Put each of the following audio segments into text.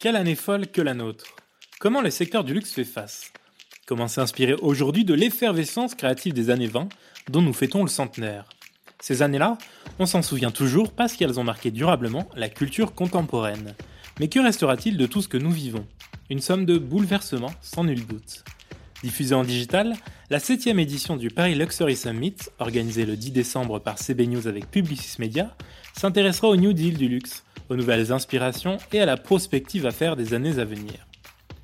Quelle année folle que la nôtre Comment le secteur du luxe fait face Comment s'inspirer aujourd'hui de l'effervescence créative des années 20 dont nous fêtons le centenaire Ces années-là, on s'en souvient toujours parce qu'elles ont marqué durablement la culture contemporaine. Mais que restera-t-il de tout ce que nous vivons? Une somme de bouleversements, sans nul doute. Diffusée en digital, la 7 édition du Paris Luxury Summit, organisée le 10 décembre par CB News avec Publicis Media, s'intéressera au New Deal du luxe, aux nouvelles inspirations et à la prospective à faire des années à venir.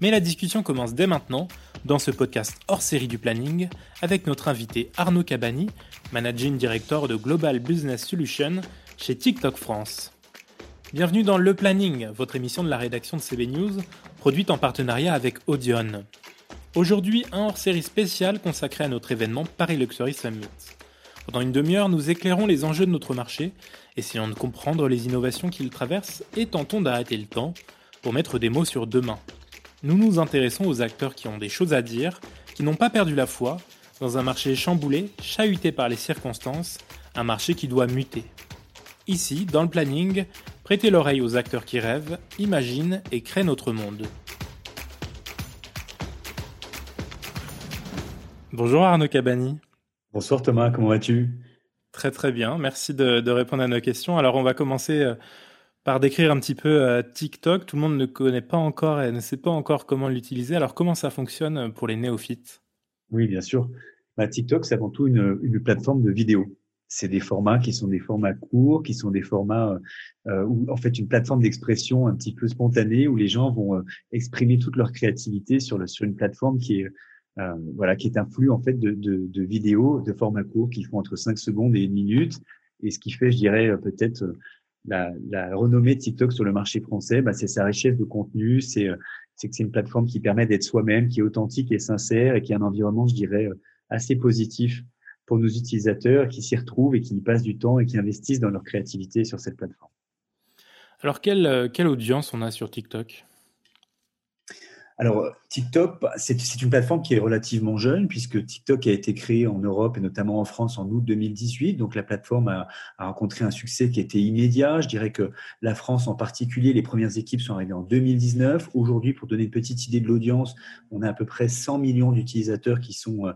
Mais la discussion commence dès maintenant dans ce podcast hors série du planning avec notre invité Arnaud Cabani, Managing Director de Global Business Solutions chez TikTok France. Bienvenue dans Le Planning, votre émission de la rédaction de CB News, produite en partenariat avec Audion. Aujourd'hui, un hors-série spécial consacré à notre événement Paris Luxury Summit. Pendant une demi-heure, nous éclairons les enjeux de notre marché, essayons de comprendre les innovations qu'il traverse et tentons d'arrêter le temps pour mettre des mots sur demain. Nous nous intéressons aux acteurs qui ont des choses à dire, qui n'ont pas perdu la foi, dans un marché chamboulé, chahuté par les circonstances, un marché qui doit muter. Ici, dans le planning, prêtez l'oreille aux acteurs qui rêvent, imaginent et créent notre monde. Bonjour Arnaud Cabani. Bonsoir Thomas, comment vas-tu? Très très bien, merci de, répondre à nos questions. Alors on va commencer euh, par décrire un petit peu euh, TikTok. Tout le monde ne connaît pas encore et ne sait pas encore comment l'utiliser. Alors comment ça fonctionne pour les néophytes? Oui, bien sûr. Bah, TikTok, c'est avant tout une, plateforme de vidéo. C'est des formats qui sont des formats courts, qui sont des formats euh, où en fait une plateforme d'expression un petit peu spontanée où les gens vont exprimer toute leur créativité sur, sur une plateforme qui est euh, voilà, qui est un flux en fait de, vidéos de format court qui font entre 5 secondes et une minute. Et ce qui fait, je dirais, euh, peut-être euh, la, renommée de TikTok sur le marché français, bah, c'est sa richesse de contenu, c'est c'est que c'est une plateforme qui permet d'être soi-même, qui est authentique et sincère et qui a un environnement, je dirais, assez positif pour nos utilisateurs qui s'y retrouvent et qui y passent du temps et qui investissent dans leur créativité sur cette plateforme. Alors, quelle audience on a sur TikTok? Alors, TikTok, c'est une plateforme qui est relativement jeune, puisque TikTok a été créé en Europe et notamment en France en août 2018. Donc, la plateforme a, rencontré un succès qui était immédiat. Je dirais que la France en particulier, les premières équipes sont arrivées en 2019. Aujourd'hui, pour donner une petite idée de l'audience, on a à peu près 100 millions d'utilisateurs qui sont euh,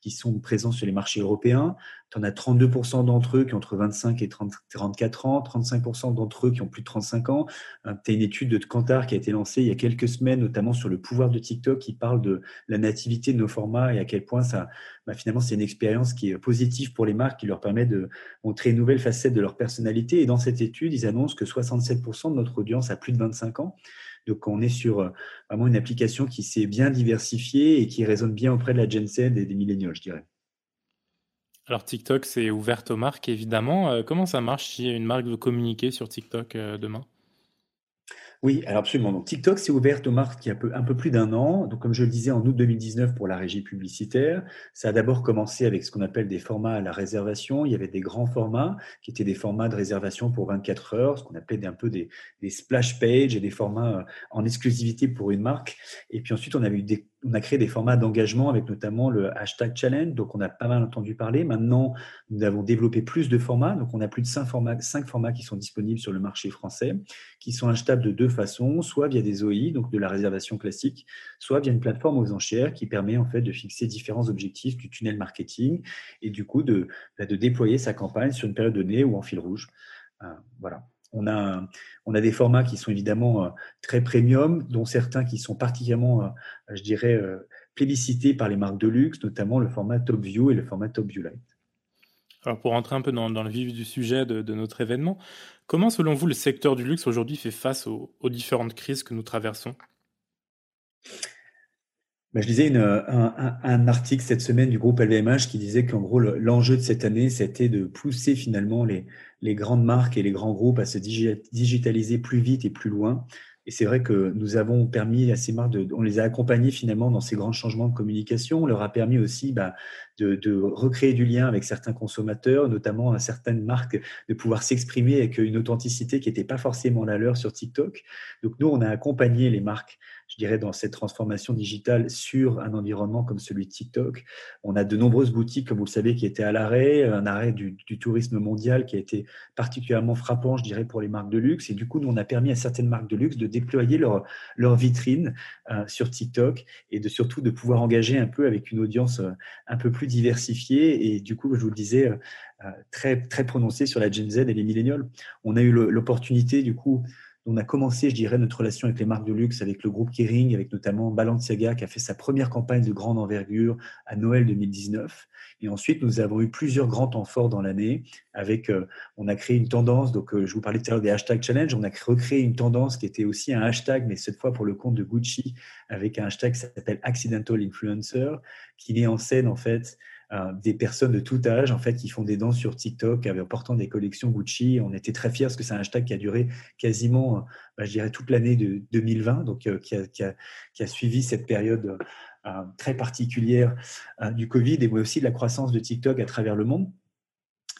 qui sont présents sur les marchés européens. Tu en as 32% d'entre eux qui ont entre 25 et 30, 34 ans, 35% d'entre eux qui ont plus de 35 ans. Euh, tu as une étude de Kantar qui a été lancée il y a quelques semaines, notamment sur le pouvoir de TikTok, qui parle de la nativité de nos formats et à quel point ça, bah, finalement, c'est une expérience qui est positive pour les marques, qui leur permet de montrer une nouvelle facette de leur personnalité. Et dans cette étude, ils annoncent que 67% de notre audience a plus de 25 ans. Donc, on est sur euh, vraiment une application qui s'est bien diversifiée et qui résonne bien auprès de la Gen et des milléniaux, je dirais. Alors, TikTok, c'est ouvert aux marques, évidemment. Euh, comment ça marche si une marque veut communiquer sur TikTok euh, demain? Oui, alors absolument. Donc, TikTok s'est ouverte aux marques il y a un peu, plus d'un an. Donc, comme je le disais, en août 2019 pour la régie publicitaire. Ça a d'abord commencé avec ce qu'on appelle des formats à la réservation. Il y avait des grands formats qui étaient des formats de réservation pour 24 heures, ce qu'on appelait un peu des, des splash pages et des formats en exclusivité pour une marque. Et puis ensuite, on avait eu des on a créé des formats d'engagement avec notamment le hashtag challenge, donc on a pas mal entendu parler. Maintenant, nous avons développé plus de formats, donc on a plus de cinq formats, cinq formats qui sont disponibles sur le marché français, qui sont achetables de deux façons, soit via des OI, donc de la réservation classique, soit via une plateforme aux enchères qui permet en fait de fixer différents objectifs du tunnel marketing et du coup de, bah, déployer sa campagne sur une période donnée ou en fil rouge. Euh, voilà. On a, des formats qui sont évidemment euh, très premium, dont certains qui sont particulièrement, euh, je dirais, euh, plébiscités par les marques de luxe, notamment le format Top View et le format Top View. Alors pour rentrer un peu dans, le vif du sujet de, notre événement, comment selon vous le secteur du luxe aujourd'hui fait face aux, différentes crises que nous traversons? Ben, je lisais un, un, article cette semaine du groupe LVMH qui disait qu'en gros, l'enjeu de cette année, c'était de pousser finalement les, grandes marques et les grands groupes à se digitaliser plus vite et plus loin. Et c'est vrai que nous avons permis à ces marques, de, on les a accompagnés finalement dans ces grands changements de communication. On leur a permis aussi bah, de, recréer du lien avec certains consommateurs, notamment à certaines marques, de pouvoir s'exprimer avec une authenticité qui n'était pas forcément la leur sur TikTok. Donc nous, on a accompagné les marques je dirais, dans cette transformation digitale sur un environnement comme celui de TikTok. On a de nombreuses boutiques, comme vous le savez, qui étaient à l'arrêt, un arrêt du, tourisme mondial qui a été particulièrement frappant, je dirais, pour les marques de luxe. Et du coup, nous, on a permis à certaines marques de luxe de déployer leur, vitrine euh, sur TikTok et de surtout de pouvoir engager un peu avec une audience euh, un peu plus diversifiée. Et du coup, je vous le disais, euh, très, très prononcée sur la Gen Z et les millénials. On a eu l'opportunité, du coup, on a commencé, je dirais, notre relation avec les marques de luxe, avec le groupe Kering, avec notamment Balenciaga, qui a fait sa première campagne de grande envergure à Noël 2019. Et ensuite, nous avons eu plusieurs grands temps forts dans l'année. Avec, euh, on a créé une tendance. Donc, euh, je vous parlais tout à l'heure des hashtag challenge. On a recréé une tendance qui était aussi un hashtag, mais cette fois pour le compte de Gucci, avec un hashtag qui s'appelle Accidental Influencer, qui met en scène en fait des personnes de tout âge en fait qui font des danses sur TikTok en portant des collections Gucci. On était très fiers parce que c'est un hashtag qui a duré quasiment, euh, bah, je dirais, toute l'année de 2020, donc euh, qui, a, suivi cette période très particulière du Covid et aussi de la croissance de TikTok à travers le monde.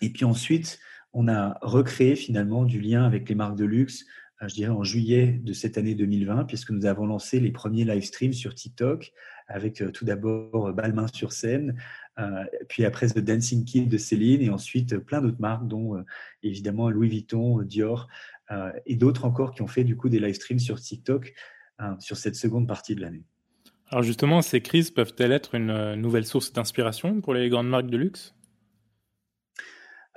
Et puis ensuite, on a recréé finalement du lien avec les marques de luxe, je dirais en juillet de cette année 2020, puisque nous avons lancé les premiers live streams sur TikTok avec tout d'abord Balmain sur scène, euh, puis après The Dancing Kid de Céline, et ensuite euh, plein d'autres marques, dont euh, évidemment Louis Vuitton, Dior, et d'autres encore qui ont fait du coup des live streams sur TikTok sur cette seconde partie de l'année. Alors justement, ces crises peuvent-elles être une nouvelle source d'inspiration pour les grandes marques de luxe?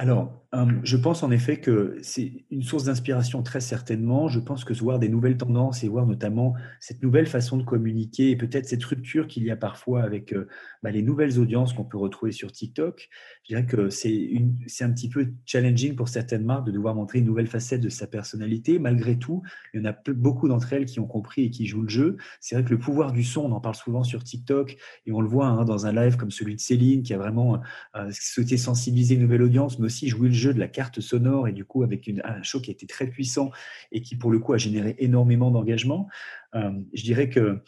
Alors, euh, je pense en effet que c'est une source d'inspiration très certainement. Je pense que voir des nouvelles tendances et voir notamment cette nouvelle façon de communiquer et peut-être cette rupture qu'il y a parfois avec euh, bah, les nouvelles audiences qu'on peut retrouver sur TikTok, je dirais que c'est un petit peu challenging pour certaines marques de devoir montrer une nouvelle facette de sa personnalité. Malgré tout, il y en a beaucoup d'entre elles qui ont compris et qui jouent le jeu. C'est vrai que le pouvoir du son, on en parle souvent sur TikTok et on le voit hein, dans un live comme celui de Céline qui a vraiment euh, souhaité sensibiliser une nouvelle audience, aussi jouer le jeu de la carte sonore et du coup avec une, un show qui a été très puissant et qui pour le coup a généré énormément d'engagement. Euh, je dirais que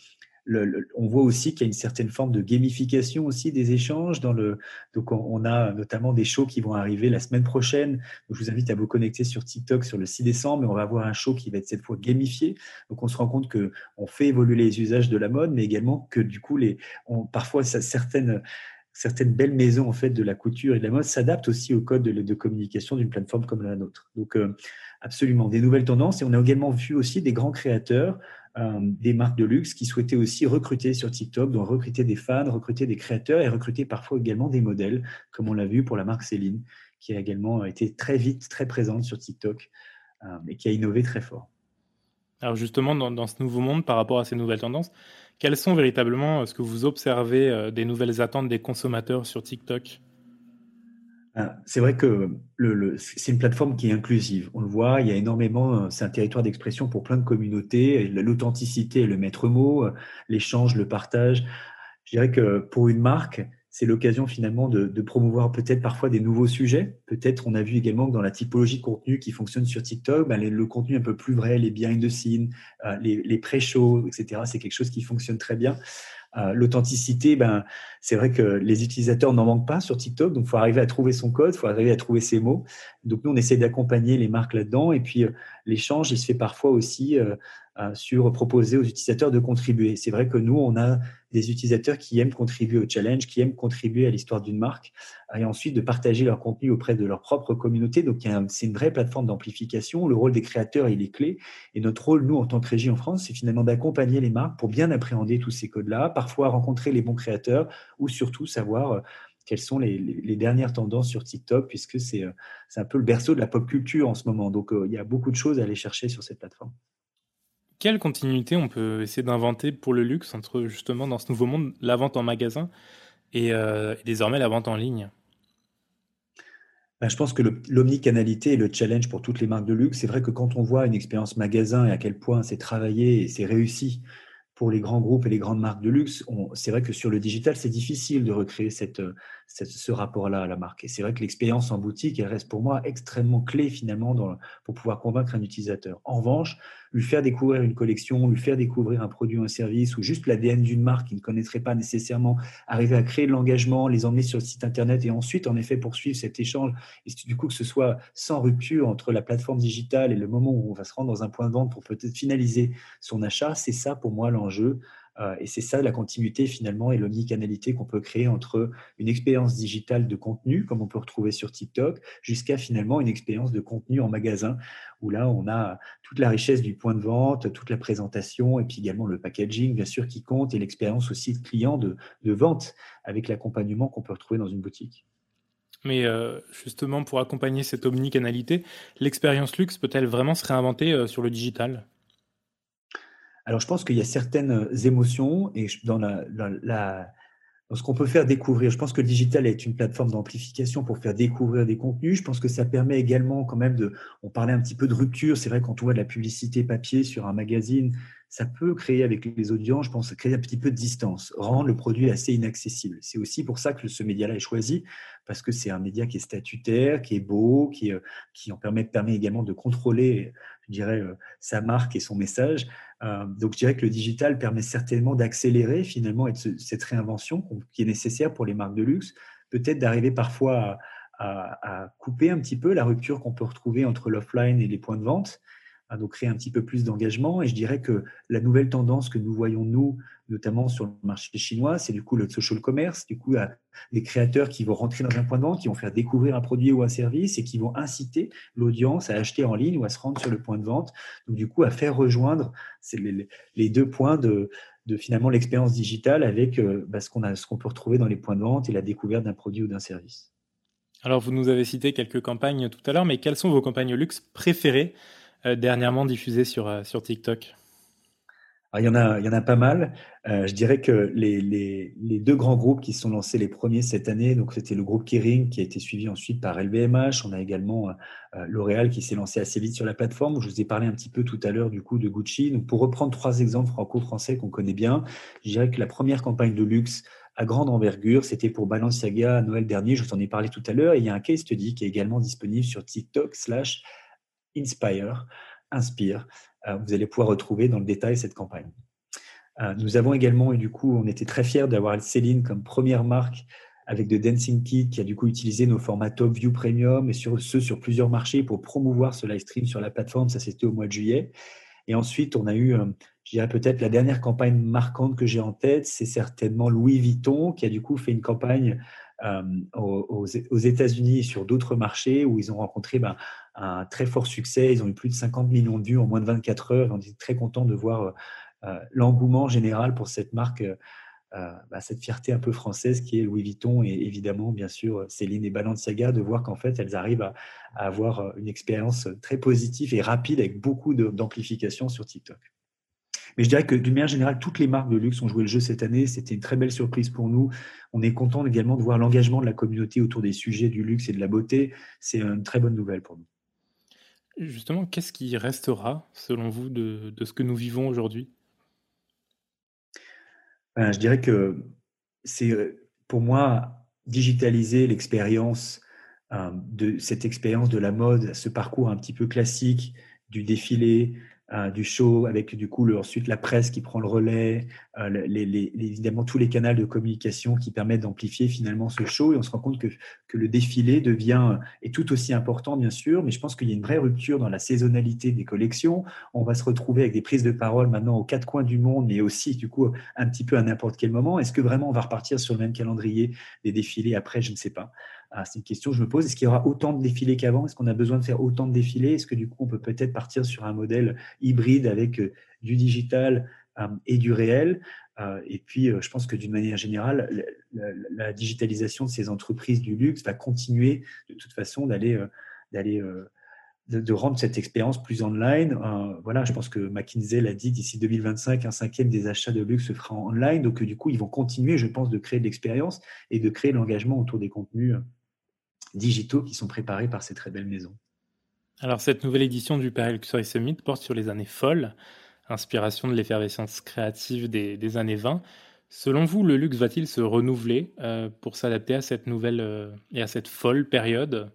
le, on voit aussi qu'il y a une certaine forme de gamification aussi des échanges. Dans le, donc, on, a notamment des shows qui vont arriver la semaine prochaine. je vous invite à vous connecter sur TikTok sur le 6 décembre. Et on va avoir un show qui va être cette fois gamifié. Donc, on se rend compte que on fait évoluer les usages de la mode, mais également que du coup, les, on, parfois, certaines certaines belles maisons en fait de la couture et de la mode s'adaptent aussi au code de, communication d'une plateforme comme la nôtre. Donc euh, absolument des nouvelles tendances et on a également vu aussi des grands créateurs, euh, des marques de luxe qui souhaitaient aussi recruter sur TikTok, donc recruter des fans, recruter des créateurs et recruter parfois également des modèles, comme on l'a vu pour la marque Céline, qui a également été très vite très présente sur TikTok euh, et qui a innové très fort. Alors justement, dans, ce nouveau monde, par rapport à ces nouvelles tendances, quelles sont véritablement euh, ce que vous observez euh, des nouvelles attentes des consommateurs sur TikTok? Ah, c'est vrai que le, c'est une plateforme qui est inclusive. On le voit, il y a énormément, euh, c'est un territoire d'expression pour plein de communautés. L'authenticité est le maître mot, l'échange, le partage. Je dirais que pour une marque, c'est l'occasion finalement de, promouvoir peut-être parfois des nouveaux sujets. Peut-être on a vu également que dans la typologie de contenu qui fonctionne sur TikTok, ben, le contenu un peu plus vrai, les behind the scenes, euh, les, les pré-shows, etc., c'est quelque chose qui fonctionne très bien. Euh, l'authenticité, ben, c'est vrai que les utilisateurs n'en manquent pas sur TikTok, donc il faut arriver à trouver son code, il faut arriver à trouver ses mots. Donc nous, on essaie d'accompagner les marques là-dedans. Et puis, euh, l'échange, il se fait parfois aussi sur proposer aux utilisateurs de contribuer. C'est vrai que nous, on a des utilisateurs qui aiment contribuer au challenge, qui aiment contribuer à l'histoire d'une marque, et ensuite de partager leur contenu auprès de leur propre communauté. Donc, c'est une vraie plateforme d'amplification. Le rôle des créateurs, il est clé. Et notre rôle, nous, en tant que régie en France, c'est finalement d'accompagner les marques pour bien appréhender tous ces codes-là, parfois rencontrer les bons créateurs, ou surtout savoir euh, quelles sont les, dernières tendances sur TikTok, puisque euh, c'est un peu le berceau de la pop culture en ce moment. Donc, euh, il y a beaucoup de choses à aller chercher sur cette plateforme. Quelle continuité on peut essayer d'inventer pour le luxe entre justement dans ce nouveau monde la vente en magasin et, euh, désormais la vente en ligne? Ben, je pense que l'omnicanalité est le challenge pour toutes les marques de luxe. C'est vrai que quand on voit une expérience magasin et à quel point c'est travaillé et c'est réussi pour les grands groupes et les grandes marques de luxe, c'est vrai que sur le digital, c'est difficile de recréer cette, ce rapport-là à la marque. Et c'est vrai que l'expérience en boutique, elle reste pour moi extrêmement clé finalement pour pouvoir convaincre un utilisateur. En revanche, lui faire découvrir une collection, lui faire découvrir un produit ou un service, ou juste l'ADN d'une marque qu'il ne connaîtrait pas nécessairement, arriver à créer de l'engagement, les emmener sur le site internet et ensuite, en effet, poursuivre cet échange, et du coup que ce soit sans rupture entre la plateforme digitale et le moment où on va se rendre dans un point de vente pour peut-être finaliser son achat, c'est ça pour moi l'enjeu et c'est ça la continuité finalement et l'omnicanalité qu'on peut créer entre une expérience digitale de contenu, comme on peut retrouver sur TikTok, jusqu'à finalement une expérience de contenu en magasin, où là on a toute la richesse du point de vente, toute la présentation, et puis également le packaging, bien sûr, qui compte, et l'expérience aussi de client de, vente avec l'accompagnement qu'on peut retrouver dans une boutique. Mais euh, justement, pour accompagner cette omnicanalité, l'expérience luxe peut-elle vraiment se réinventer euh, sur le digital? Alors, je pense qu'il y a certaines émotions et dans, ce qu'on peut faire découvrir. Je pense que le digital est une plateforme d'amplification pour faire découvrir des contenus. Je pense que ça permet également quand même de. On parlait un petit peu de rupture. C'est vrai quand on voit de la publicité papier sur un magazine, ça peut créer avec les audiences, je pense, créer un petit peu de distance, rendre le produit assez inaccessible. C'est aussi pour ça que ce média-là est choisi, parce que c'est un média qui est statutaire, qui est beau, qui, euh, qui en permet, permet également de contrôler, je dirais, euh, sa marque et son message. Euh, donc, je dirais que le digital permet certainement d'accélérer finalement cette réinvention qui est nécessaire pour les marques de luxe, peut-être d'arriver parfois à, à, couper un petit peu la rupture qu'on peut retrouver entre l'offline et les points de vente à donc créer un petit peu plus d'engagement. Et je dirais que la nouvelle tendance que nous voyons, nous, notamment sur le marché chinois, c'est du coup le social commerce, du coup, les créateurs qui vont rentrer dans un point de vente, qui vont faire découvrir un produit ou un service et qui vont inciter l'audience à acheter en ligne ou à se rendre sur le point de vente. Donc, du coup, à faire rejoindre les, deux points de, de finalement l'expérience digitale avec euh, bah, ce qu'on peut retrouver dans les points de vente et la découverte d'un produit ou d'un service. Alors, vous nous avez cité quelques campagnes tout à l'heure, mais quelles sont vos campagnes luxe préférées dernièrement diffusé sur, euh, sur TikTok ah, il y, en a, il y en a pas mal. Euh, je dirais que les, les, les, deux grands groupes qui sont lancés les premiers cette année, donc c'était le groupe Kering qui a été suivi ensuite par LVMH. On a également L'Oréal qui s'est lancé assez vite sur la plateforme. Je vous ai parlé un petit peu tout à l'heure du coup de Gucci. Donc pour reprendre trois exemples franco-français qu'on connaît bien, je dirais que la première campagne de luxe à grande envergure, c'était pour Balenciaga à Noël dernier. Je vous en ai parlé tout à l'heure. Il y a un case study qui est également disponible sur TikTok slash Inspire, Inspire. Euh, vous allez pouvoir retrouver dans le détail cette campagne. Euh, nous avons également, et du coup, on était très fiers d'avoir Céline comme première marque avec The Dancing Kid qui a du coup utilisé nos formats Top View Premium et sur ce sur plusieurs marchés pour promouvoir ce live stream sur la plateforme. Ça, c'était au mois de juillet. Et ensuite, on a eu, euh, je dirais peut-être la dernière campagne marquante que j'ai en tête, c'est certainement Louis Vuitton qui a du coup fait une campagne aux, États-Unis et sur d'autres marchés où ils ont rencontré ben, un très fort succès. Ils ont eu plus de 50 millions de vues en moins de 24 heures. On est très content de voir euh, euh, l'engouement général pour cette marque, euh, bah, cette fierté un peu française qui est Louis Vuitton et évidemment, bien sûr, Céline et Balenciaga, de voir qu'en fait, elles arrivent à, avoir une expérience très positive et rapide avec beaucoup d'amplification sur TikTok. Mais je dirais que d'une manière générale, toutes les marques de luxe ont joué le jeu cette année. C'était une très belle surprise pour nous. On est content également de voir l'engagement de la communauté autour des sujets du luxe et de la beauté. C'est une très bonne nouvelle pour nous. Justement, qu'est-ce qui restera, selon vous, de, ce que nous vivons aujourd'hui? Ben, Je dirais que c'est, pour moi, digitaliser l'expérience euh, de cette expérience de la mode, ce parcours un petit peu classique du défilé, euh, du show, avec du coup ensuite la presse qui prend le relais, euh, les, évidemment tous les canaux de communication qui permettent d'amplifier finalement ce show. Et on se rend compte que, que le défilé devient est tout aussi important bien sûr, mais je pense qu'il y a une vraie rupture dans la saisonnalité des collections. On va se retrouver avec des prises de parole maintenant aux quatre coins du monde, mais aussi du coup un petit peu à n'importe quel moment. Est-ce que vraiment on va repartir sur le même calendrier des défilés après? Je ne sais pas. C'est une question que je me pose. Est-ce qu'il y aura autant de défilés qu'avant? Est-ce qu'on a besoin de faire autant de défilés? Est-ce que du coup, on peut peut-être partir sur un modèle hybride avec euh, du digital euh, et du réel? Euh, Et puis, je pense que d'une manière générale, la, digitalisation de ces entreprises du luxe va continuer de toute façon d'aller d'aller de, rendre cette expérience plus online. voilà, je pense que McKinsey l'a dit, d'ici 2025, un cinquième des achats de luxe se fera en online. Donc, du coup, ils vont continuer, je pense, de créer de l'expérience et de créer l'engagement autour des contenus digitaux qui sont préparés par ces très belles maisons. Alors cette nouvelle édition du Paris Luxury Summit porte sur les années folles, inspiration de l'effervescence créative des, années 20. Selon vous, le luxe va-t-il se renouveler pour s'adapter à cette nouvelle et à cette folle période?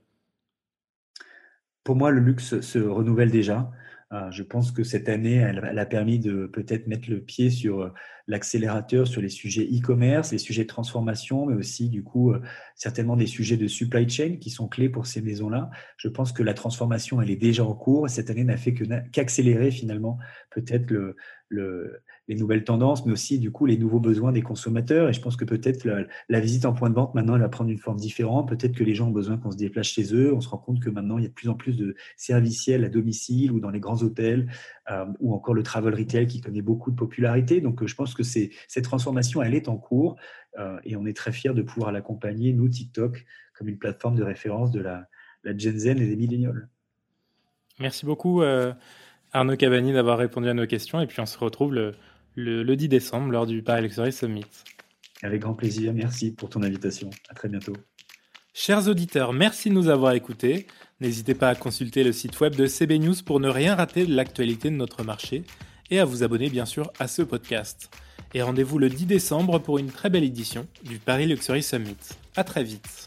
Pour moi, le luxe se renouvelle déjà. Euh, je pense que cette année, elle, a permis de peut-être mettre le pied sur euh, l'accélérateur sur les sujets e-commerce, les sujets de transformation, mais aussi du coup euh, certainement des sujets de supply chain qui sont clés pour ces maisons-là. Je pense que la transformation, elle est déjà en cours. Cette année n'a fait qu'accélérer finalement peut-être le, les nouvelles tendances, mais aussi du coup les nouveaux besoins des consommateurs. Et je pense que peut-être la, visite en point de vente maintenant elle va prendre une forme différente. Peut-être que les gens ont besoin qu'on se déplace chez eux. On se rend compte que maintenant il y a de plus en plus de serviciels à domicile ou dans les grands hôtels euh, ou encore le travel retail qui connaît beaucoup de popularité. Donc euh, je pense que cette transformation elle est en cours euh, et on est très fiers de pouvoir l'accompagner nous TikTok comme une plateforme de référence de la, la Gen Z et des millénials. Merci beaucoup. Arnaud Cavani d'avoir répondu à nos questions et puis on se retrouve le, le, 10 décembre lors du Paris Luxury Summit. Avec grand plaisir, merci pour ton invitation. À très bientôt. Chers auditeurs, merci de nous avoir écoutés. N'hésitez pas à consulter le site web de CB News pour ne rien rater de l'actualité de notre marché et à vous abonner bien sûr à ce podcast. Et rendez-vous le 10 décembre pour une très belle édition du Paris Luxury Summit. À très vite.